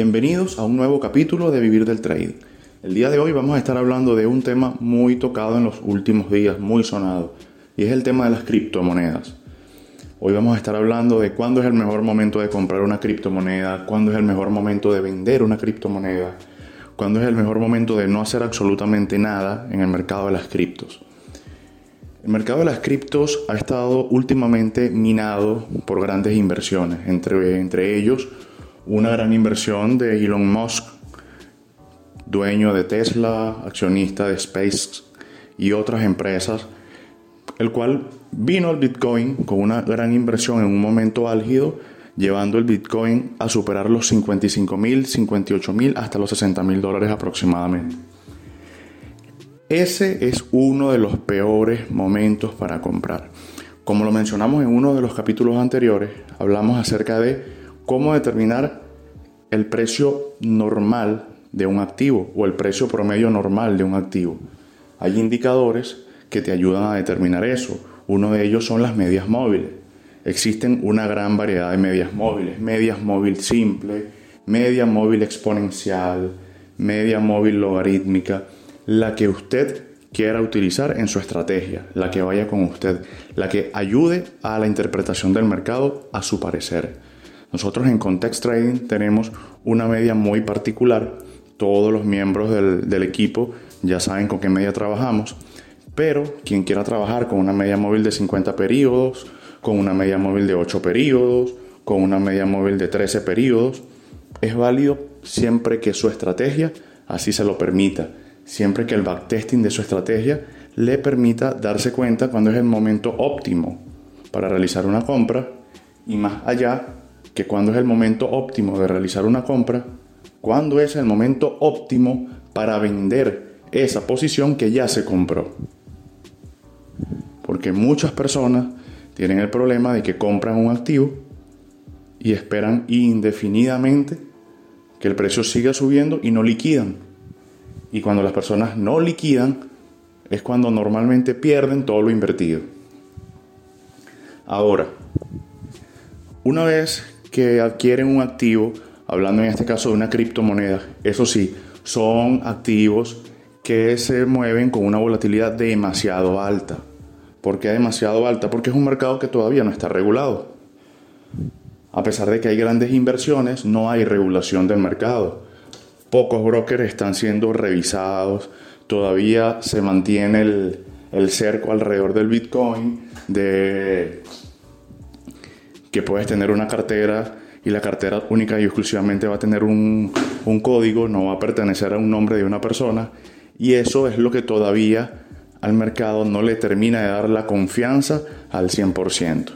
Bienvenidos a un nuevo capítulo de Vivir del Trading. El día de hoy vamos a estar hablando de un tema muy tocado en los últimos días, muy sonado, y es el tema de las criptomonedas. Hoy vamos a estar hablando de cuándo es el mejor momento de comprar una criptomoneda, cuándo es el mejor momento de vender una criptomoneda, cuándo es el mejor momento de no hacer absolutamente nada en el mercado de las criptos. El mercado de las criptos ha estado últimamente minado por grandes inversiones, entre, entre ellos una gran inversión de Elon Musk, dueño de Tesla, accionista de SpaceX y otras empresas, el cual vino al Bitcoin con una gran inversión en un momento álgido, llevando el Bitcoin a superar los 55 mil, 58 mil hasta los 60 mil dólares aproximadamente. Ese es uno de los peores momentos para comprar. Como lo mencionamos en uno de los capítulos anteriores, hablamos acerca de cómo determinar el precio normal de un activo o el precio promedio normal de un activo. Hay indicadores que te ayudan a determinar eso. Uno de ellos son las medias móviles. Existen una gran variedad de medias móviles. Medias móvil simple, media móvil exponencial, media móvil logarítmica, la que usted quiera utilizar en su estrategia, la que vaya con usted, la que ayude a la interpretación del mercado a su parecer. Nosotros en Context Trading tenemos una media muy particular. Todos los miembros del, equipo ya saben con qué media trabajamos. Pero quien quiera trabajar con una media móvil de 50 periodos, con una media móvil de 8 periodos, con una media móvil de 13 periodos, es válido siempre que su estrategia así se lo permita. Siempre que el backtesting de su estrategia le permita darse cuenta cuando es el momento óptimo para realizar una compra y más allá que cuando es el momento óptimo de realizar una compra, cuando es el momento óptimo para vender esa posición que ya se compró. Porque muchas personas tienen el problema de que compran un activo y esperan indefinidamente que el precio siga subiendo y no liquidan. Y cuando las personas no liquidan es cuando normalmente pierden todo lo invertido. Ahora, una vez adquieren un activo, hablando en este caso de una criptomoneda, eso sí, son activos que se mueven con una volatilidad demasiado alta. ¿Por qué demasiado alta? Porque es un mercado que todavía no está regulado. A pesar de que hay grandes inversiones, no hay regulación del mercado. Pocos brokers están siendo revisados, todavía se mantiene el, el cerco alrededor del Bitcoin de que puedes tener una cartera y la cartera única y exclusivamente va a tener un, código, no va a pertenecer a un nombre de una persona. Y eso es lo que todavía al mercado no le termina de dar la confianza al 100%.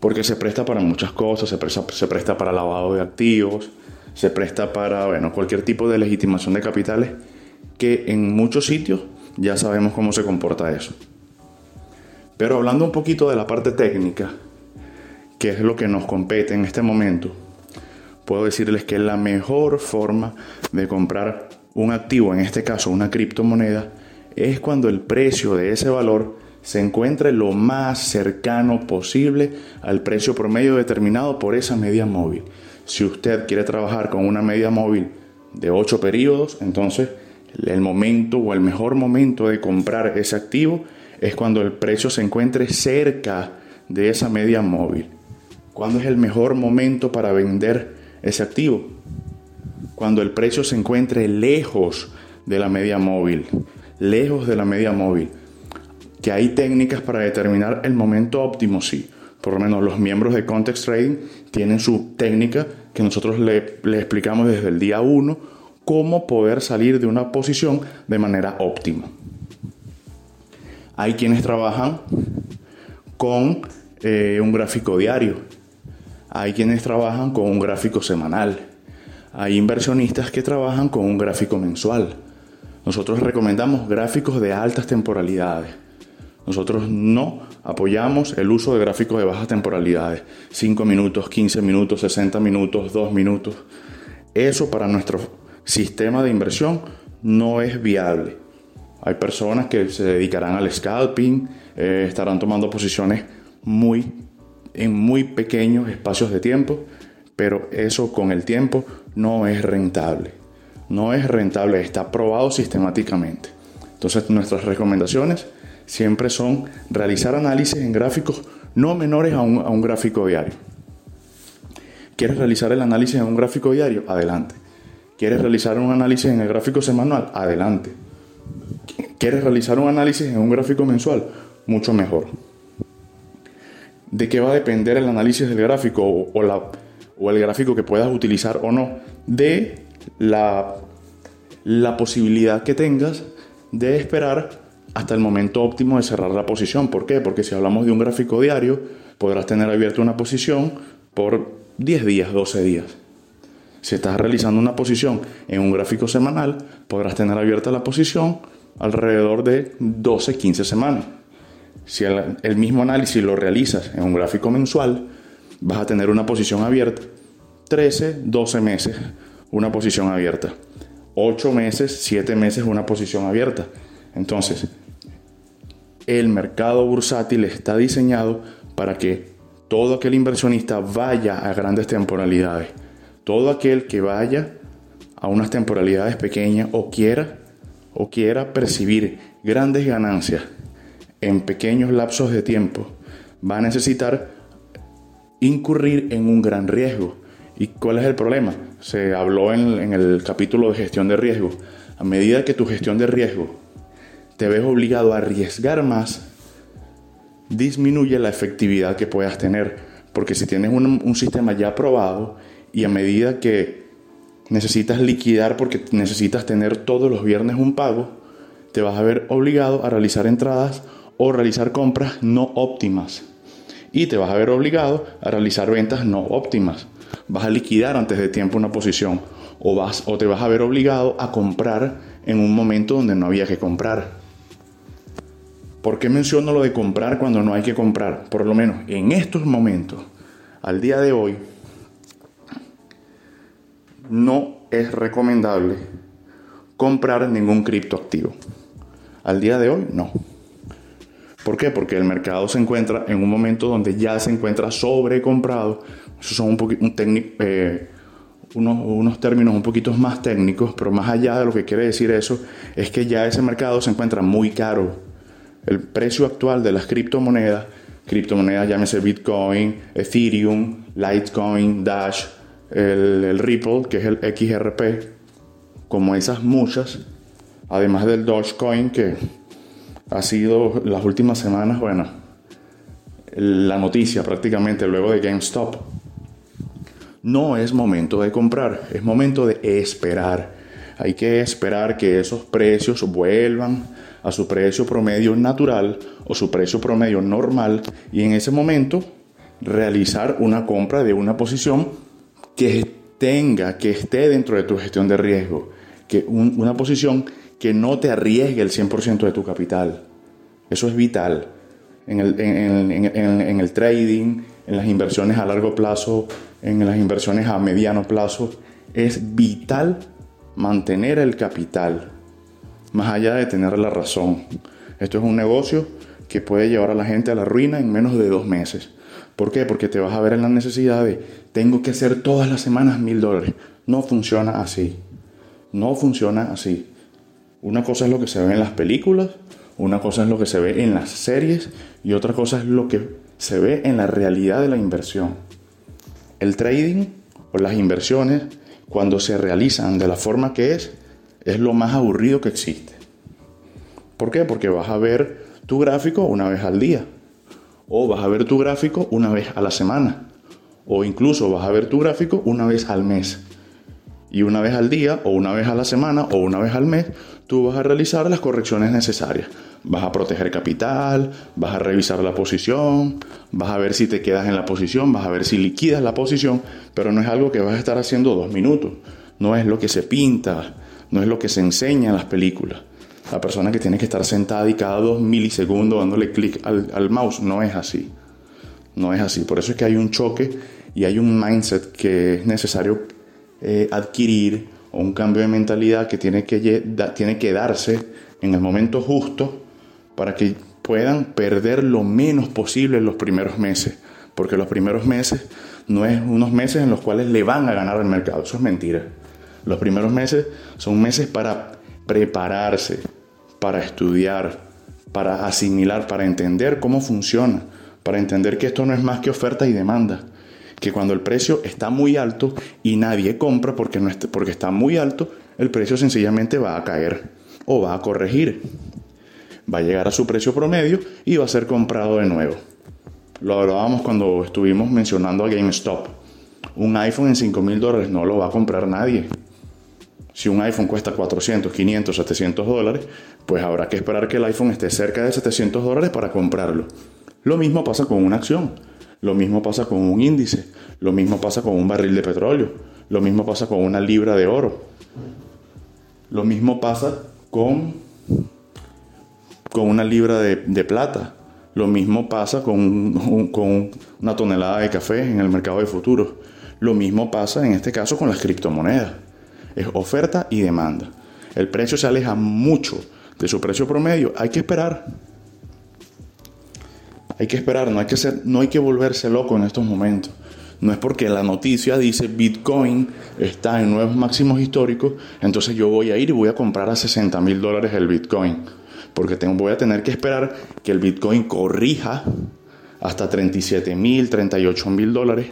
Porque se presta para muchas cosas, se presta, se presta para lavado de activos, se presta para bueno, cualquier tipo de legitimación de capitales, que en muchos sitios ya sabemos cómo se comporta eso. Pero hablando un poquito de la parte técnica, que es lo que nos compete en este momento, puedo decirles que la mejor forma de comprar un activo, en este caso una criptomoneda, es cuando el precio de ese valor se encuentre lo más cercano posible al precio promedio determinado por esa media móvil. Si usted quiere trabajar con una media móvil de 8 periodos, entonces el momento o el mejor momento de comprar ese activo es cuando el precio se encuentre cerca de esa media móvil. ¿Cuándo es el mejor momento para vender ese activo? Cuando el precio se encuentre lejos de la media móvil, lejos de la media móvil. Que hay técnicas para determinar el momento óptimo, sí. Por lo menos los miembros de Context Trading tienen su técnica que nosotros le, explicamos desde el día 1 cómo poder salir de una posición de manera óptima. Hay quienes trabajan con eh, un gráfico diario hay quienes trabajan con un gráfico semanal. Hay inversionistas que trabajan con un gráfico mensual. Nosotros recomendamos gráficos de altas temporalidades. Nosotros no apoyamos el uso de gráficos de bajas temporalidades. 5 minutos, 15 minutos, 60 minutos, 2 minutos. Eso para nuestro sistema de inversión no es viable. Hay personas que se dedicarán al scalping, eh, estarán tomando posiciones muy en muy pequeños espacios de tiempo, pero eso con el tiempo no es rentable. No es rentable, está probado sistemáticamente. Entonces nuestras recomendaciones siempre son realizar análisis en gráficos no menores a un, a un gráfico diario. ¿Quieres realizar el análisis en un gráfico diario? Adelante. ¿Quieres realizar un análisis en el gráfico semanal? Adelante. ¿Quieres realizar un análisis en un gráfico mensual? Mucho mejor. ¿De qué va a depender el análisis del gráfico o, el gráfico que puedas utilizar o no? De la, la posibilidad que tengas de esperar hasta el momento óptimo de cerrar la posición. ¿Por qué? Porque si hablamos de un gráfico diario, podrás tener abierta una posición por 10 días, 12 días. Si estás realizando una posición en un gráfico semanal, podrás tener abierta la posición alrededor de 12, 15 semanas. Si el, mismo análisis lo realizas en un gráfico mensual, vas a tener una posición abierta 13, 12 meses, una posición abierta. 8 meses, 7 meses, una posición abierta. Entonces, el mercado bursátil está diseñado para que todo aquel inversionista vaya a grandes temporalidades. Todo aquel que vaya a unas temporalidades pequeñas o quiera o quiera percibir grandes ganancias en pequeños lapsos de tiempo va a necesitar incurrir en un gran riesgo. ¿Y cuál es el problema? Se habló en, el capítulo de gestión de riesgo. A medida que tu gestión de riesgo te ves obligado a arriesgar más, disminuye la efectividad que puedas tener. Porque si tienes un, sistema ya probado y a medida que necesitas liquidar porque necesitas tener todos los viernes un pago, te vas a ver obligado a realizar entradas o realizar compras no óptimas. Y te vas a ver obligado a realizar ventas no óptimas. Vas a liquidar antes de tiempo una posición o, vas, o te vas a ver obligado a comprar en un momento donde no había que comprar. ¿Por qué menciono lo de comprar cuando no hay que comprar? Por lo menos en estos momentos, al día de hoy, no es recomendable comprar ningún criptoactivo. Al día de hoy, no. ¿Por qué? Porque el mercado se encuentra en un momento donde ya se encuentra sobrecomprado. Esos son un un eh, unos, unos, términos un poquito más técnicos, pero más allá de lo que quiere decir eso, es que ya ese mercado se encuentra muy caro el precio actual de las criptomonedas, criptomonedas llámese Bitcoin, Ethereum, Litecoin, Dash, el, Ripple, que es el XRP, como esas muchas, además del Dogecoin, que ha sido las últimas semanas, bueno, la noticia prácticamente luego de GameStop. No es momento de comprar, es momento de esperar. Hay que esperar que esos precios vuelvan a su precio promedio natural o su precio promedio normal y en ese momento realizar una compra de una posición que tenga, que esté dentro de tu gestión de riesgo, que una posición que no te arriesgue el 100% de tu capital. Eso es vital en el, en el trading, en las inversiones a largo plazo, en las inversiones a mediano plazo. Es vital mantener el capital más allá de tener la razón. Esto es un negocio que puede llevar a la gente a la ruina en menos de dos meses. ¿Por qué? Porque te vas a ver en la necesidad de, tengo que hacer todas las semanas mil dólares. No funciona así. No funciona así. Una cosa es lo que se ve en las películas, una cosa es lo que se ve en las series y otra cosa es lo que se ve en la realidad de la inversión. El trading o las inversiones, cuando se realizan de la forma que es, es lo más aburrido que existe. ¿Por qué? Porque vas a ver tu gráfico una vez al día. O vas a ver tu gráfico una vez a la semana. O incluso vas a ver tu gráfico una vez al mes. Y una vez al día, o una vez a la semana, o una vez al mes, tú vas a realizar las correcciones necesarias. Vas a proteger capital, vas a revisar la posición, vas a ver si te quedas en la posición, vas a ver si liquidas la posición, pero no es algo que vas a estar haciendo dos minutos. No es lo que se pinta, no es lo que se enseña en las películas. La persona que tiene que estar sentada y cada dos milisegundos dándole clic al, mouse, no es así. No es así. Por eso es que hay un choque y hay un mindset que es necesario eh, adquirir un cambio de mentalidad que tiene que, tiene que darse en el momento justo para que puedan perder lo menos posible en los primeros meses. porque los primeros meses no es unos meses en los cuales le van a ganar al mercado, eso es mentira. Los primeros meses son meses para prepararse, para estudiar, para asimilar, para entender cómo funciona, para entender que esto no es más que oferta y demanda, que cuando el precio está muy alto y nadie compra porque, no está, porque está muy alto, el precio sencillamente va a caer o va a corregir. Va a llegar a su precio promedio y va a ser comprado de nuevo. Lo hablábamos cuando estuvimos mencionando a GameStop. Un iPhone en 5 mil dólares no lo va a comprar nadie. Si un iPhone cuesta 400, 500, 700 dólares, pues habrá que esperar que el iPhone esté cerca de 700 dólares para comprarlo. Lo mismo pasa con una acción, lo mismo pasa con un índice, lo mismo pasa con un barril de petróleo, lo mismo pasa con una libra de oro, lo mismo pasa con, con una libra de, plata, lo mismo pasa con, con una tonelada de café en el mercado de futuros, lo mismo pasa en este caso con las criptomonedas. Es oferta y demanda. El precio se aleja mucho de su precio promedio. Hay que esperar. Hay que esperar, no hay que, ser, no hay que volverse loco en estos momentos. No es porque la noticia dice Bitcoin está en nuevos máximos históricos, entonces yo voy a ir y voy a comprar a 60 mil dólares el Bitcoin. Porque tengo, voy a tener que esperar que el Bitcoin corrija hasta 37 mil, 38 mil dólares,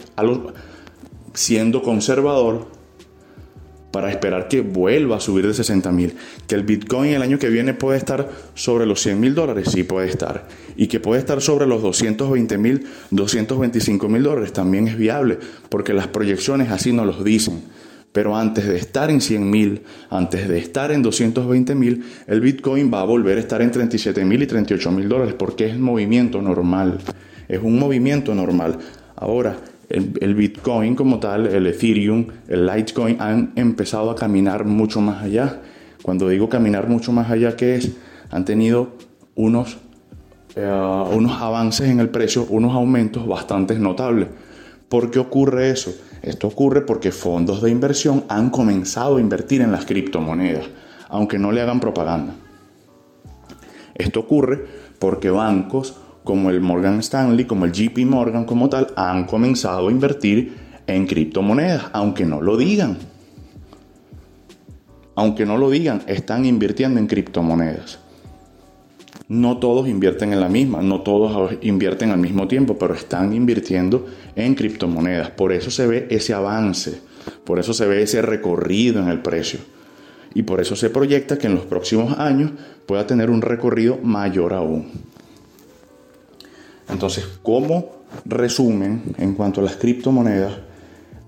siendo conservador para esperar que vuelva a subir de 60 mil. Que el Bitcoin el año que viene puede estar sobre los 100 mil dólares, sí puede estar. Y que puede estar sobre los 220 mil, 225 mil dólares, también es viable, porque las proyecciones así nos los dicen. Pero antes de estar en 100 mil, antes de estar en 220 mil, el Bitcoin va a volver a estar en 37 mil y 38 mil dólares, porque es movimiento normal. Es un movimiento normal. Ahora, el, Bitcoin como tal, el Ethereum, el Litecoin han empezado a caminar mucho más allá. Cuando digo caminar mucho más allá, ¿qué es? Han tenido unos, eh, unos avances en el precio, unos aumentos bastante notables. ¿Por qué ocurre eso? Esto ocurre porque fondos de inversión han comenzado a invertir en las criptomonedas, aunque no le hagan propaganda. Esto ocurre porque bancos como el Morgan Stanley, como el JP Morgan como tal, han comenzado a invertir en criptomonedas, aunque no lo digan. Aunque no lo digan, están invirtiendo en criptomonedas. No todos invierten en la misma, no todos invierten al mismo tiempo, pero están invirtiendo en criptomonedas. Por eso se ve ese avance, por eso se ve ese recorrido en el precio. Y por eso se proyecta que en los próximos años pueda tener un recorrido mayor aún. Entonces, como resumen en cuanto a las criptomonedas,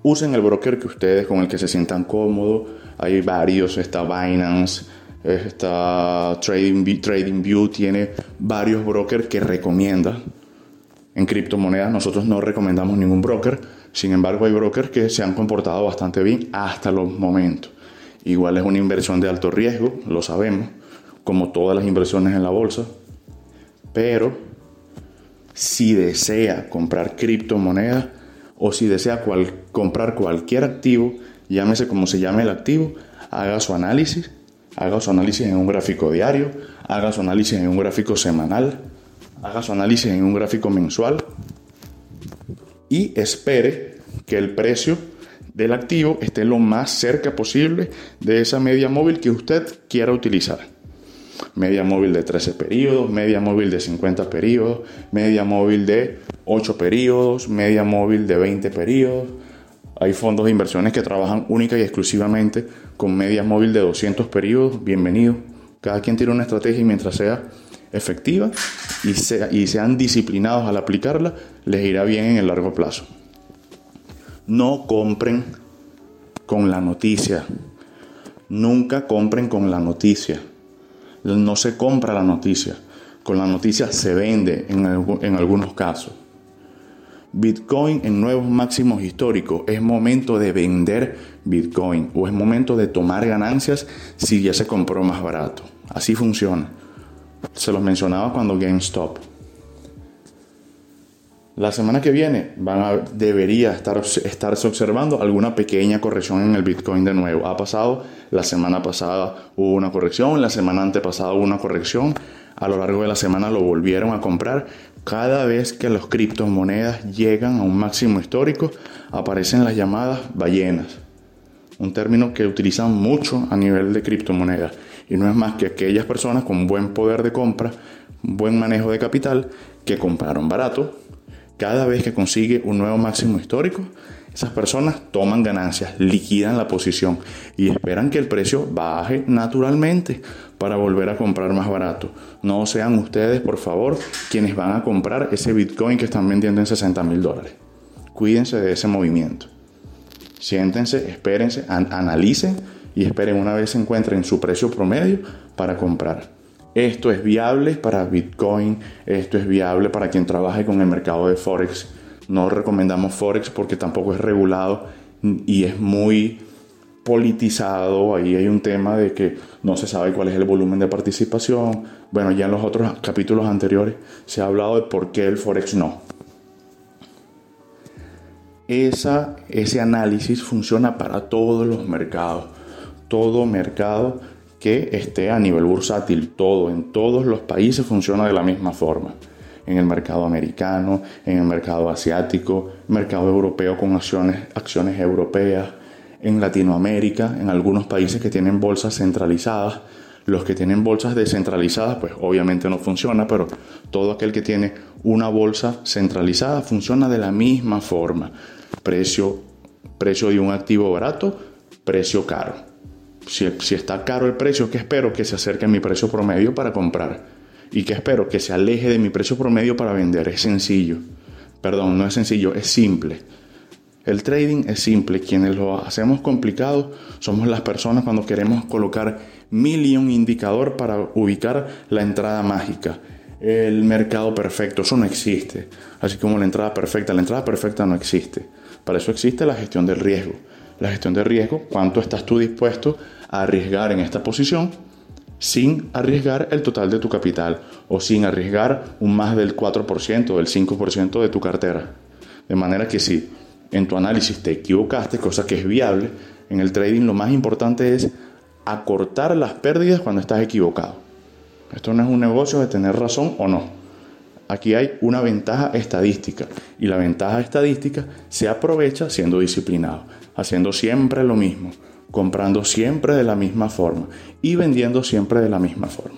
usen el broker que ustedes, con el que se sientan cómodos. Hay varios, está Binance, está Trading, TradingView, tiene varios brokers que recomienda. En criptomonedas nosotros no recomendamos ningún broker, sin embargo hay brokers que se han comportado bastante bien hasta los momentos. Igual es una inversión de alto riesgo, lo sabemos, como todas las inversiones en la bolsa, pero si desea comprar criptomonedas o si desea comprar cualquier activo, llámese como se llame el activo, haga su análisis, haga su análisis en un gráfico diario, haga su análisis en un gráfico semanal, haga su análisis en un gráfico mensual y espere que el precio del activo esté lo más cerca posible de esa media móvil que usted quiera utilizar media móvil de 13 periodos, media móvil de 50 periodos, media móvil de 8 periodos, media móvil de 20 periodos. Hay fondos de inversiones que trabajan única y exclusivamente con media móvil de 200 periodos. Bienvenido. Cada quien tiene una estrategia y mientras sea efectiva y, y sean disciplinados al aplicarla, les irá bien en el largo plazo. No compren con la noticia. Nunca compren con la noticia no se compra la noticia, con la noticia se vende en, en algunos casos. Bitcoin en nuevos máximos históricos. Es momento de vender Bitcoin o es momento de tomar ganancias si ya se compró más barato. Así funciona. Se los mencionaba cuando GameStop. La semana que viene van a, debería estar, estarse observando alguna pequeña corrección en el Bitcoin de nuevo. Ha pasado, la semana pasada hubo una corrección, la semana antepasada hubo una corrección, a lo largo de la semana lo volvieron a comprar, Cada vez que las criptomonedas llegan a un máximo histórico, aparecen las llamadas ballenas, un término que utilizan mucho a nivel de criptomonedas. Y no es más que aquellas personas con buen poder de compra, buen manejo de capital, que compraron barato, cada vez que consigue un nuevo máximo histórico, esas personas toman ganancias, liquidan la posición y esperan que el precio baje naturalmente para volver a comprar más barato. No sean ustedes, por favor, quienes van a comprar ese Bitcoin que están vendiendo en 60 mil dólares. Cuídense de ese movimiento. Siéntense, espérense, analicen y esperen una vez se encuentren su precio promedio para comprar. Esto es viable para Bitcoin, esto es viable para quien trabaje con el mercado de Forex no recomendamos Forex porque tampoco es regulado y es muy politizado. Ahí hay un tema de que no se sabe cuál es el volumen de participación. Bueno, ya en los otros capítulos anteriores se ha hablado de por qué el Forex no. Esa, ese análisis funciona para todos los mercados. Todo mercado que esté a nivel bursátil, todo, en todos los países funciona de la misma forma en el mercado americano, en el mercado asiático, mercado europeo con acciones, acciones europeas, en Latinoamérica, en algunos países que tienen bolsas centralizadas. Los que tienen bolsas descentralizadas, pues obviamente no funciona, pero todo aquel que tiene una bolsa centralizada funciona de la misma forma. Precio, precio de un activo barato, precio caro. Si, está caro el precio, ¿qué espero? Que se acerque a mi precio promedio para comprar y que espero que se aleje de mi precio promedio para vender. Es sencillo. Perdón, no es sencillo, es simple. El trading es simple. Quienes lo hacemos complicado somos las personas cuando queremos colocar mil y un indicador para ubicar la entrada mágica. El mercado perfecto, eso no existe. Así como la entrada perfecta, la entrada perfecta no existe. Para eso existe la gestión del riesgo. La gestión del riesgo, cuánto estás tú dispuesto a arriesgar en esta posición sin arriesgar el total de tu capital o sin arriesgar un más del 4%, del 5% de tu cartera. De manera que si en tu análisis te equivocaste, cosa que es viable, en el trading lo más importante es acortar las pérdidas cuando estás equivocado. Esto no es un negocio de tener razón o no. Aquí hay una ventaja estadística y la ventaja estadística se aprovecha siendo disciplinado, haciendo siempre lo mismo comprando siempre de la misma forma y vendiendo siempre de la misma forma.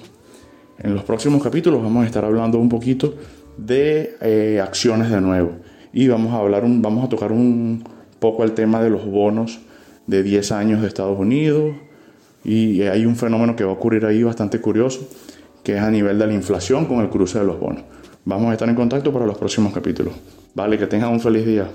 En los próximos capítulos vamos a estar hablando un poquito de eh, acciones de nuevo y vamos a hablar vamos a tocar un poco el tema de los bonos de 10 años de Estados Unidos y hay un fenómeno que va a ocurrir ahí bastante curioso que es a nivel de la inflación con el cruce de los bonos. Vamos a estar en contacto para los próximos capítulos. Vale, que tengan un feliz día.